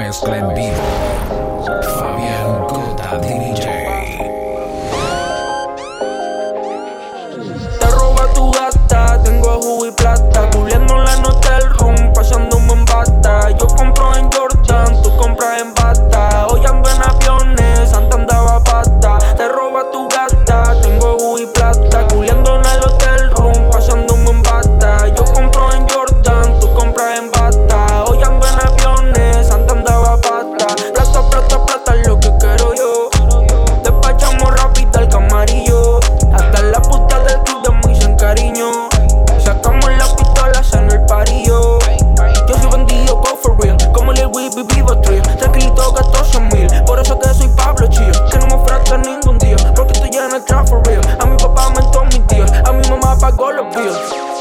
mezcla en vivo. Fabián Cota DJ. Te roba tu gata, tengo jugo y plata. Culiendo en la noche el rum, pasándome en bata. Yo compro en yo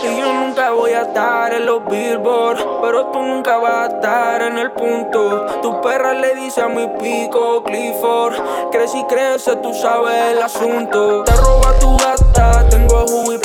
Y yo nunca voy a estar en los billboards, pero tú nunca vas a estar en el punto. Tu perra le dice a mi pico Clifford, crece y crece, tú sabes el asunto. Te roba tu gata, tengo jugo y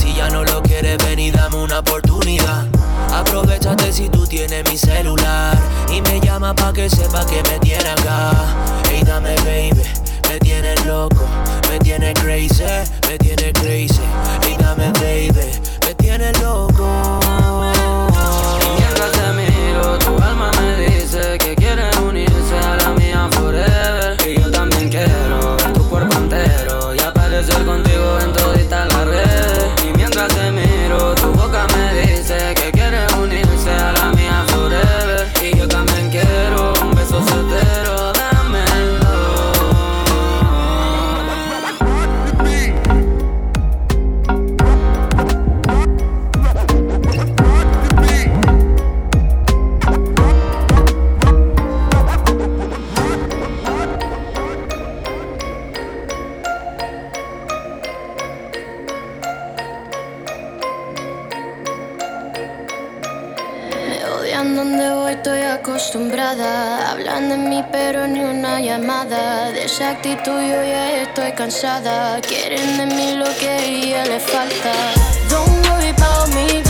Si ya no lo quieres, ven y dame una oportunidad. Aprovechate si tú tienes mi celular y me llama pa' que sepa que me tiene acá. Hey, dame baby, me tienes loco, me tienes crazy, me tienes crazy. Hey, dame baby, me tienes loco. Vean dónde voy, estoy acostumbrada. Hablan de mí, pero ni una llamada. De esa actitud yo ya estoy cansada. Quieren de mí lo que a ella le falta. Don't worry about me.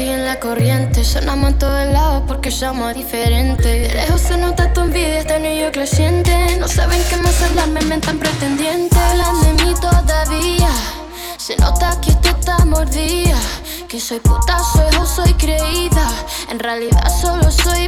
siguen la corriente. Sonamos en todos lados porque somos diferentes. De lejos se nota tu envidia, este anillo creciente. No saben qué más hablar, me inventan pretendientes. Hablan de mí todavía. Se nota que tú estás mordida. Que soy puta, soy o soy creída. En realidad solo soy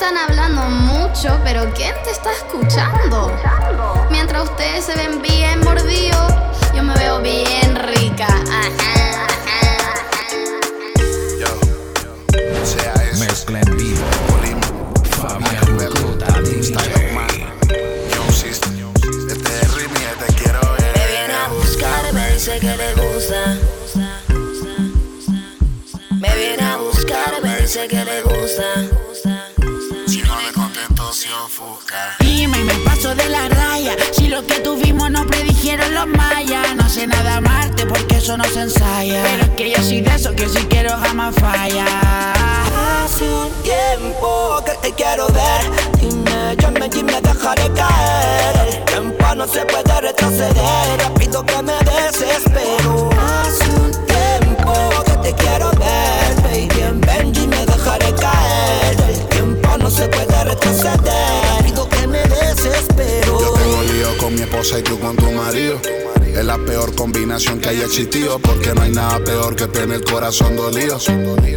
están hablando mucho, pero ¿quién te está escuchando? Mientras ustedes se ven bien mordidos, yo me veo bien rica. Mezcla en vivo. Fabián Cota DJ. Este es Rimi, te quiero ver. Me viene a buscar, me dice que le gusta. Me viene a buscar, me dice que le gusta. De la raya. Si lo que tuvimos no predijeron los mayas. No sé nada amarte porque eso no se ensaya. Pero es que yo soy de eso que si quiero jamás falla. Hace un tiempo que te quiero ver. Dime, llame y me dejaré caer. El tiempo no se puede retroceder. Rápido que me desespero. Hace un tiempo que te quiero ver. Baby, en Benji me dejaré caer. El tiempo no se puede retroceder. Y tú con tu marido. Es la peor combinación que haya existido porque no hay nada peor que tener el corazón dolido.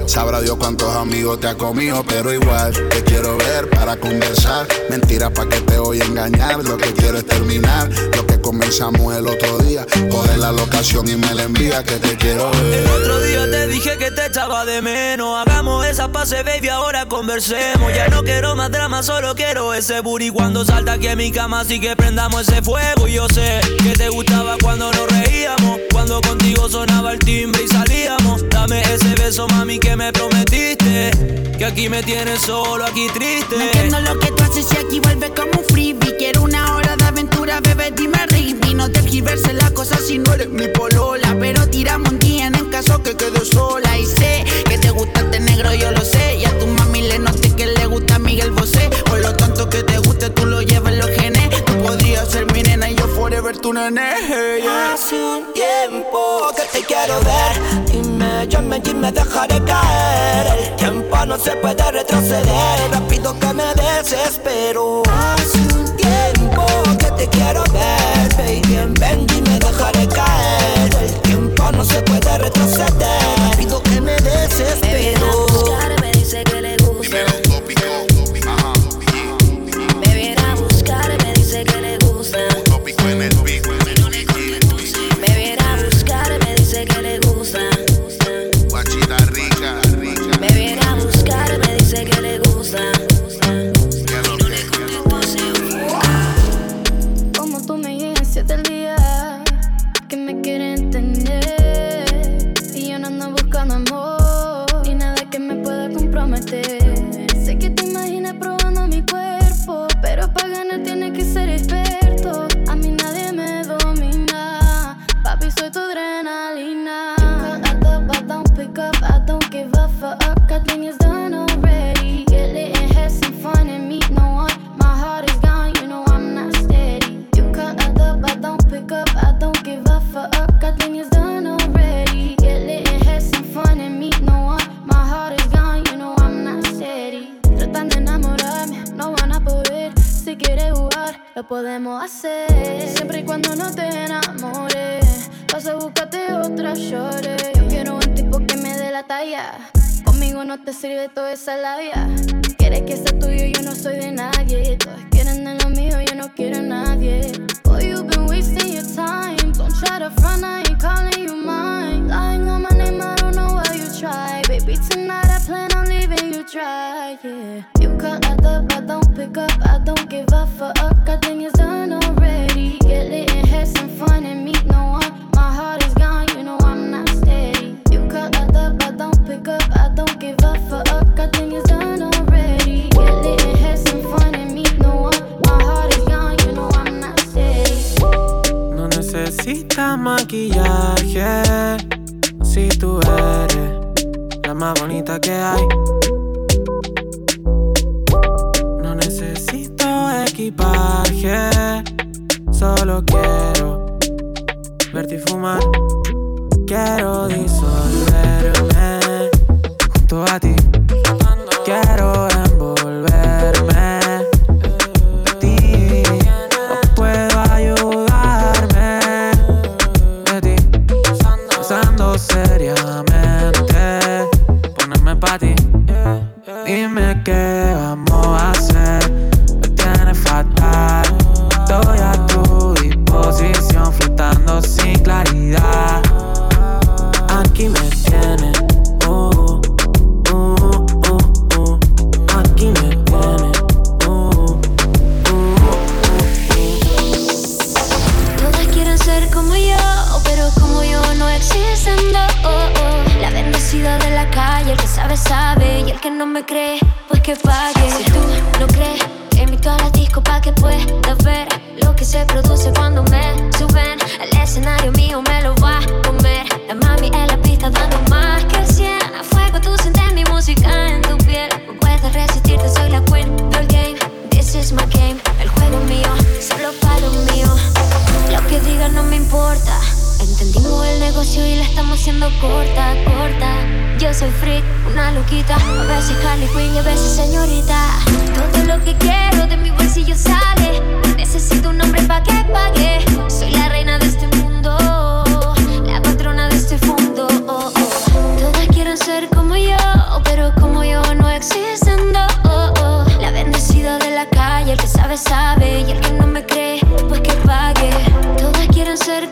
Sabrá Dios cuántos amigos te ha comido, pero igual te quiero ver para conversar. Mentira pa' que te voy a engañar. Lo que quiero es terminar lo que comenzamos el otro día. Coge la locación y me la envía que te quiero El ver. otro día te dije que te echaba de menos. Hagamos esa pase, baby, ahora conversemos. Ya no quiero más drama, solo quiero ese booty cuando salta aquí en mi cama. Así que prendamos ese fuego. Y yo sé que te gustaba cuando nos reíamos. Cuando contigo sonaba el timbre y salíamos. Dame ese beso, mami, que me prometiste. Que aquí me tienes solo, aquí triste. No entiendo lo que tú haces y aquí vuelve como un freebie. Quiero una hora de aventura, bebé, dime ribi. No te giverse la cosa si no eres mi polola. Pero tiramos un día en caso que quedo sola. Y sé que te gusta este negro, yo lo sé. Y a tu mami le noté que le yeah. Tiempo que te quiero ver. Dime, llame y me dejaré caer. El tiempo no se puede retroceder. Rápido que me desespero. Hace un tiempo que te quiero ver. Baby, Benji me dejaré caer. El tiempo no se puede retroceder. it. Sirve toda esa labia. Quieres que sea tuyo, yo no soy de nadie. Todos quieren de lo mío, yo no quiero a nadie. Boy, you've been wasting your time. Don't try to front, I ain't calling you mine. Lying on my name, I don't know why you try. Baby, tonight I plan on leaving you dry, yeah. You cut up, I don't pick up, I don't give a fuck. I think it's done already. Get lit and have some fun maquillaje si tú eres la más bonita que hay. No necesito equipaje, solo quiero verte y fumar. Quiero disolverme junto a haciendo corta, corta. Yo soy freak, una loquita. A veces Harley Quinn y a veces señorita. Todo lo que quiero de mi bolsillo sale. Necesito un hombre pa' que pague. Soy la reina de este mundo, la patrona de este fondo. Todas quieren ser como yo, pero como yo no existen dos. La bendecida de la calle, el que sabe, sabe. Y el que no me cree, pues que pague. Todas quieren ser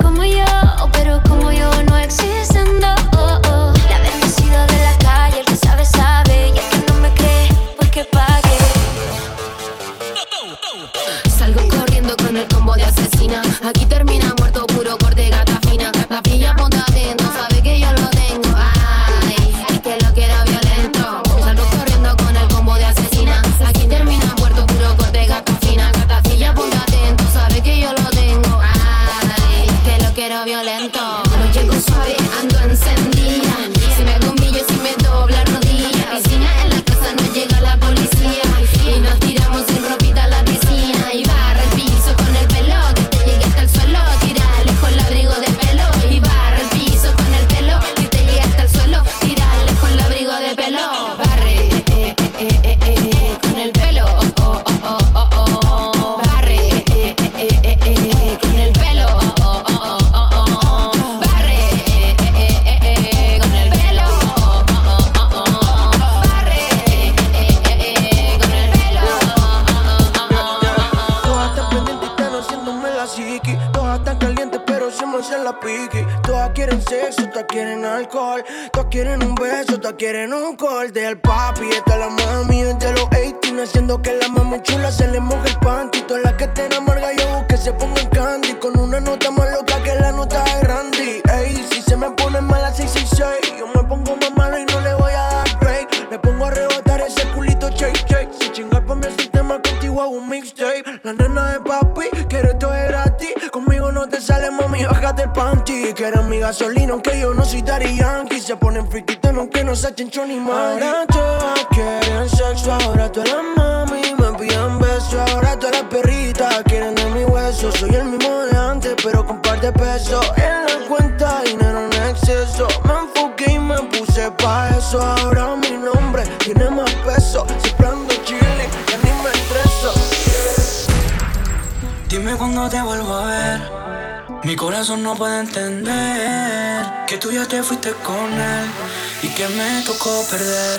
violento. No llego suave, ando encendida. Si me hago un millo, si me quieren un beso, todas quieren un call del papi. Está la mami desde los 18, haciendo que la mami chula se le moje el panty. Todas las que estén amarga yo que se pongan candy. Con una nota gasolina, aunque yo no soy Daddy Yankee. Se ponen friquitos, aunque no se echen ni mari. Ahora todas quieren sexo, ahora todas las mami me piden beso. Ahora todas las perritas quieren de mi hueso. Soy el mismo de antes, pero con par de pesos. En la cuenta, dinero en exceso. Me enfoqué y me puse pa' eso. Ahora mi nombre tiene más peso. Siempre ando chilling, ya ni me estreso. Dime cuándo te vuelvo a. Mi corazón no puede entender que tú ya te fuiste con él y que me tocó perder.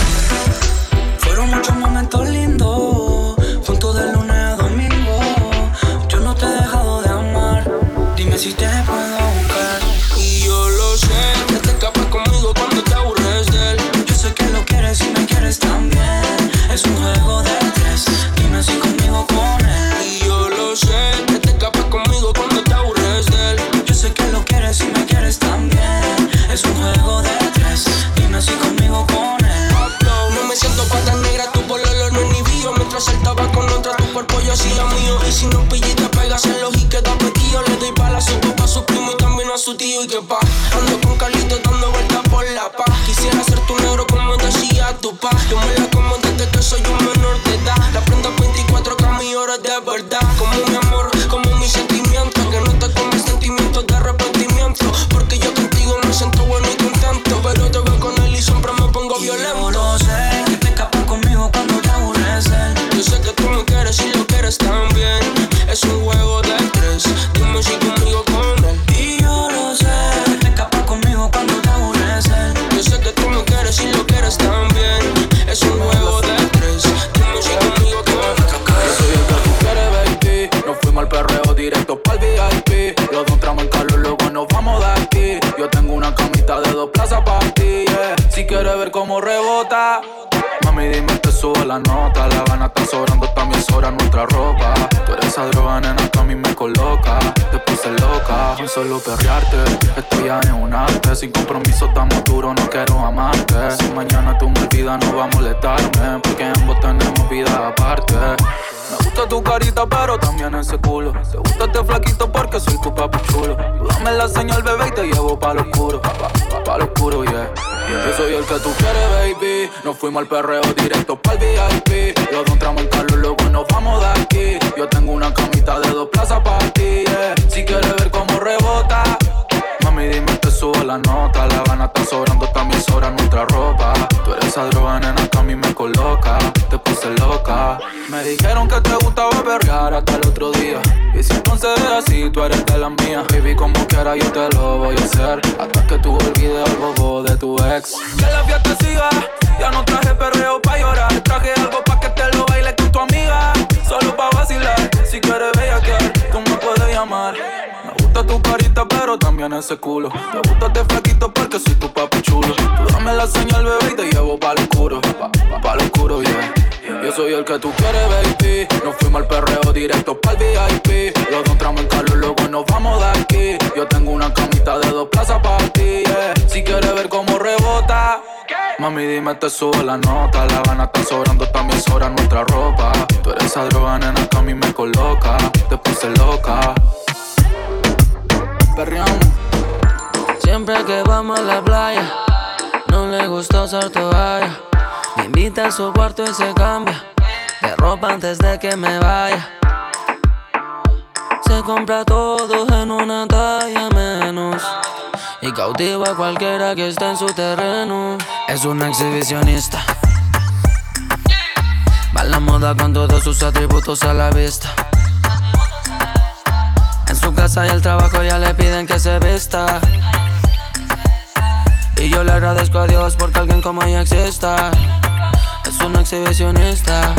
Fueron muchos momentos lindos, juntos de lunes a domingo. Yo no te he dejado de amar. Dime si te puedo yo hacía mío. Y si no pillé, te pegas en los y queda pedido. Le doy bala a su papá, a su primo y también a su tío. Y que pa, solo perrearte. Esto ya es un arte. Sin compromiso, estamos duros, no quiero amarte. Si mañana tú me olvidas, no va a molestarme. Porque ambos tenemos vida aparte. Me gusta tu carita, pero también ese culo. Te gusta este flaquito porque soy tu papi chulo. dame la señal, bebé, y te llevo pa' lo oscuro. Pa, pa, lo oscuro, yeah. Yo soy el que tú quieres, baby. Nos fuimos al perreo directo pa'l VIP. Los dos entramos en Carlos, luego nos vamos de aquí. Yo tengo una camita de dos plazas para la nota. La gana está sobrando, también sobra nuestra ropa. Tú eres esa droga, nena, que a mí me coloca. Te puse loca. Me dijeron que te gustaba perrear hasta el otro día. Y si entonces es así, tú eres de la mía. Baby, como quiera, yo te lo voy a hacer. Hasta que tú olvides el bobo de tu ex. Que la fiesta siga. Ya no traje perreo pa' llorar. Traje algo pa' que te lo baile con tu amiga. Solo pa' vacilar. Si quieres bella que tú me puedes llamar tu carita, pero también ese culo. Te gusta este flaquito porque soy tu papi chulo. Tú dame la señal, bebé, y te llevo pa' lo oscuro. Pa, pa, oscuro, yeah. Yo soy el que tú quieres, baby. Nos fuimos al perreo directo pa'l VIP. Los dos entramos en Carlos, luego nos vamos de aquí. Yo tengo una camita de dos plazas para ti, yeah. Si quieres ver cómo rebota. Mami, dime, te sube la nota. La gana está sobrando, su cuarto y se cambia de ropa antes de que me vaya. Se compra todo en una talla menos. Y cautiva a cualquiera que esté en su terreno. Es una exhibicionista. Va a la moda con todos sus atributos a la vista su casa y el trabajo ya le piden que se vista. Y yo le agradezco a Dios porque alguien como ella exista. Es una exhibicionista.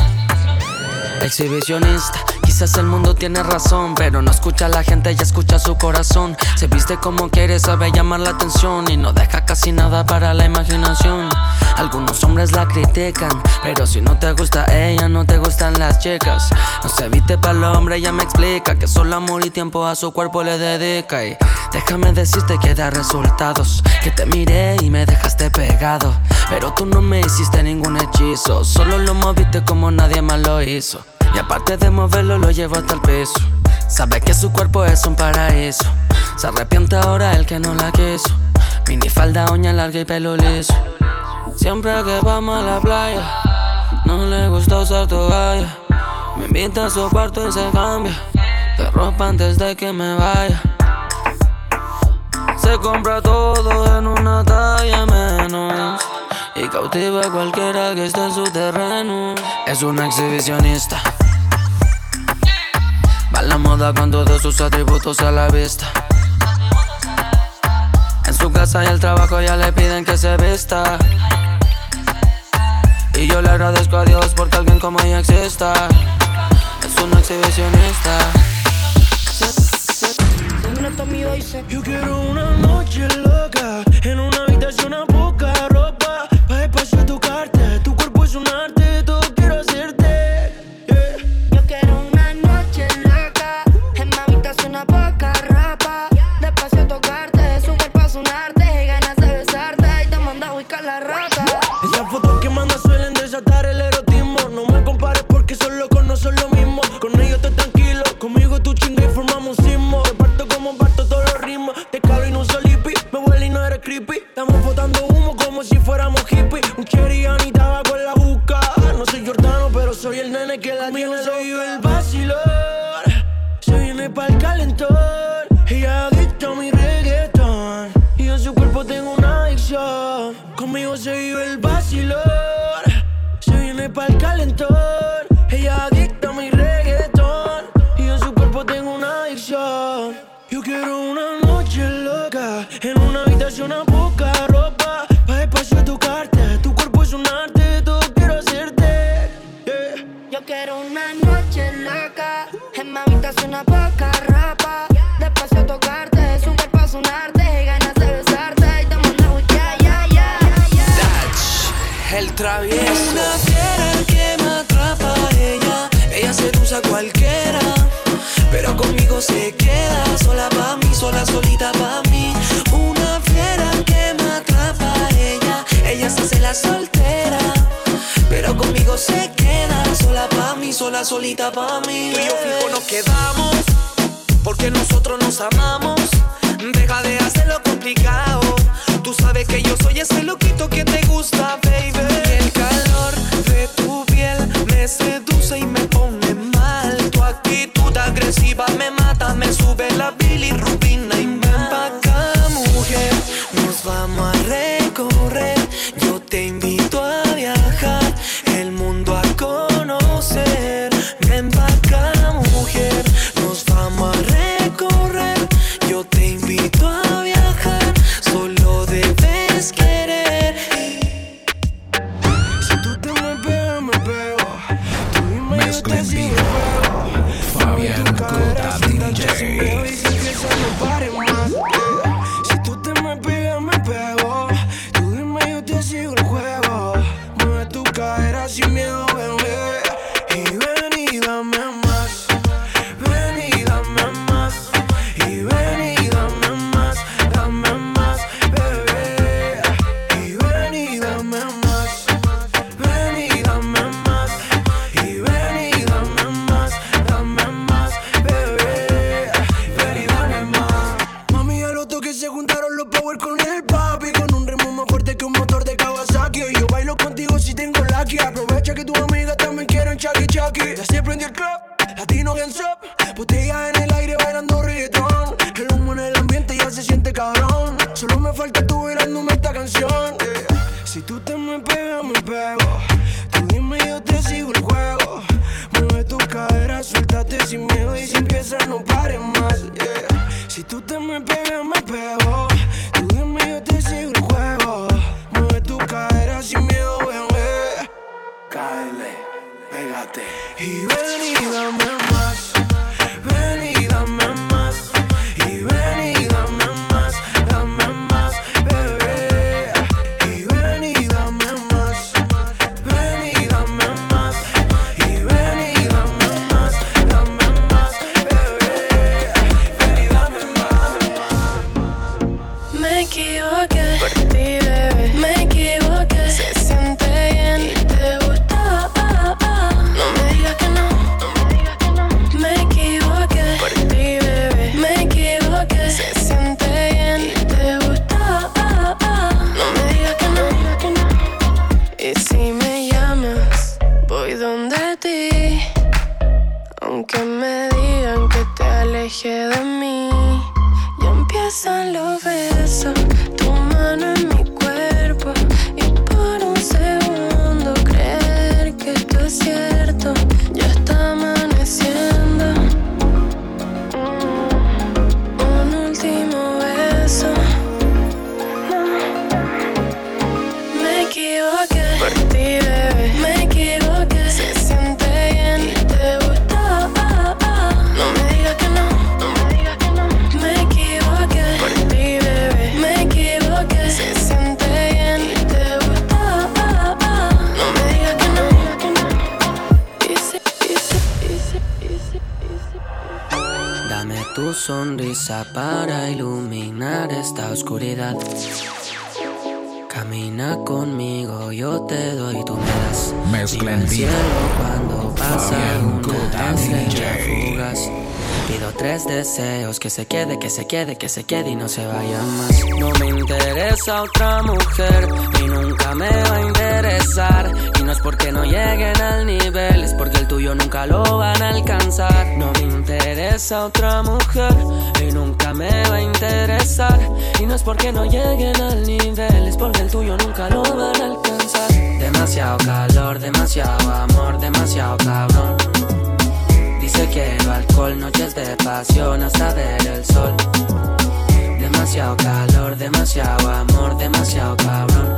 Exhibicionista El mundo tiene razón, pero no escucha a la gente, ya escucha su corazón. Se viste como quiere, sabe llamar la atención y no deja casi nada para la imaginación. Algunos hombres la critican, pero si no te gusta ella, no te gustan las chicas. No se viste para el hombre, ella me explica que solo amor y tiempo a su cuerpo le dedica. Y déjame decirte que da resultados, que te miré y me dejaste pegado. Pero tú no me hiciste ningún hechizo, solo lo moviste como nadie más lo hizo. Y aparte de moverlo, lo llevo hasta el peso. Sabe que su cuerpo es un paraíso. Se arrepiente ahora el que no la quiso. Mini falda, uña larga y pelo liso. Siempre que vamos a la playa, no le gusta usar toalla. Me invita a su cuarto y se cambia de ropa antes de que me vaya. Se compra todo en una talla menos. Y cautiva a cualquiera que esté en su terreno. Es una exhibicionista. La moda con todos sus atributos a la vista. En su casa y el trabajo ya le piden que se vista. Y yo le agradezco a Dios porque alguien como ella exista. Es una exhibicionista. Yo quiero una noche loca en una habitación a poca una adicción. Conmigo se vive el vacilón, se viene pa'l calentón. Ella adicta a mi reggaetón. Y en su cuerpo tengo una adicción. Yo quiero una noche loca en una habitación a poca ropa. Pa' espacio tocarte, tu cuerpo es un arte, todo quiero hacerte. Yeah. Yo quiero una noche loca en una habitación a poca ropa. Despacio tocarte, su cuerpo es un arte, el travieso. Una fiera que me atrapa ella, ella seduce a cualquiera. Pero conmigo se queda, sola pa' mí, sola, solita pa' mí. Una fiera que me atrapa ella, ella se hace la soltera. Pero conmigo se queda, sola pa' mí, sola, solita pa' mí. Tú y yo fijo nos quedamos, porque nosotros nos amamos. Deja de hacerlo complicado. Tú sabes que yo soy ese loquito que te gusta, baby. crescendo. mezcla en vivo. Cuando pasa una fugaz. Pido tres deseos, que se quede, que se quede, que se quede y no se vaya más. No me interesa otra mujer y nunca me va a interesar. Y no es porque no lleguen al nivel, es porque el tuyo nunca lo van a alcanzar esa otra mujer y nunca me va a interesar. Y no es porque no lleguen al nivel, es porque el tuyo nunca lo van a alcanzar. Demasiado calor, demasiado amor, demasiado cabrón. Dice que el alcohol, noches de pasión hasta ver el sol. Demasiado calor, demasiado amor, demasiado cabrón.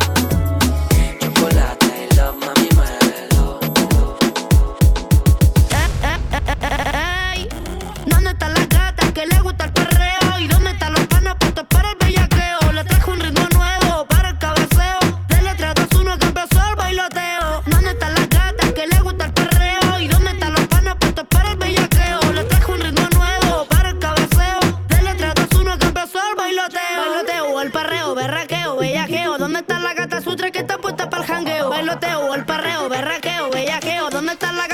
Está la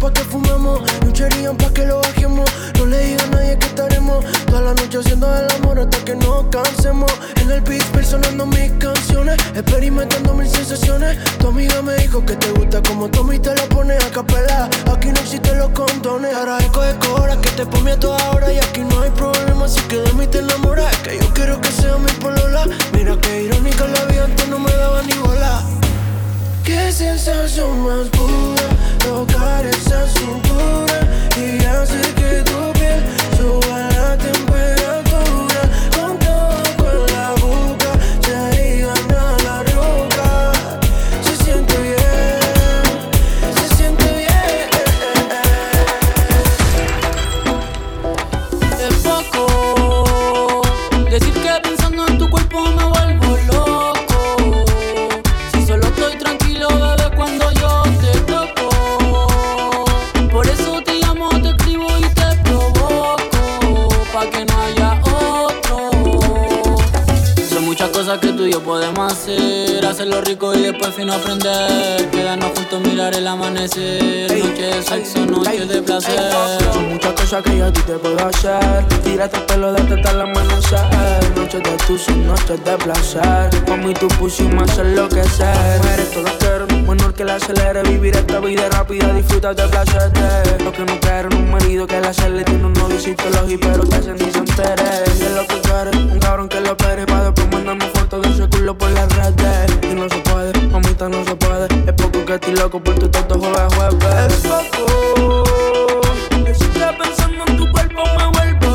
pa' que fumemos. Cherry pa' que lo bajemos. No le diga a nadie que estaremos toda la noche haciendo el amor hasta que nos cansemos. En el beat sonando mis canciones, experimentando mil sensaciones. Tu amiga me dijo que te gusta como Tommy te lo pones a capela. Aquí no existen los condones, ahora eco de cobra que te pone a toda hora y aquí no hay problema. Así que de mí te enamoras, que yo quiero que sea mi polola. Mira que irónica la vida antes no me daba ni bola. Qué sensación más pura tocar esa cintura y hacer que tu piel suba la temperatura. Hacer. Hacerlo rico y después fino aprender. Quedarnos juntos, mirar el amanecer. Noche de sexo, noche de placer. Son muchas cosas que yo a ti te puedo hacer. Tírate el pelo, date hasta el amanecer. Noches de tus noches de placer. Mami, tú pusimos a enloquecer. Mujeres todas menor que la acelere. Vivir esta vida rápida, disfruta del placer. de Lo que no quieren un marido que la cele. Tiene un novicito los pero que se ni se entere. Es lo que quiere, un cabrón que lo opere. Pa' después mandarme fotos de su culo por las redes. Y no se puede, mamita, no se puede. Es poco que estoy loco por tu tanto jueves, jueves. Es poco. Si estoy pensando en tu cuerpo me vuelvo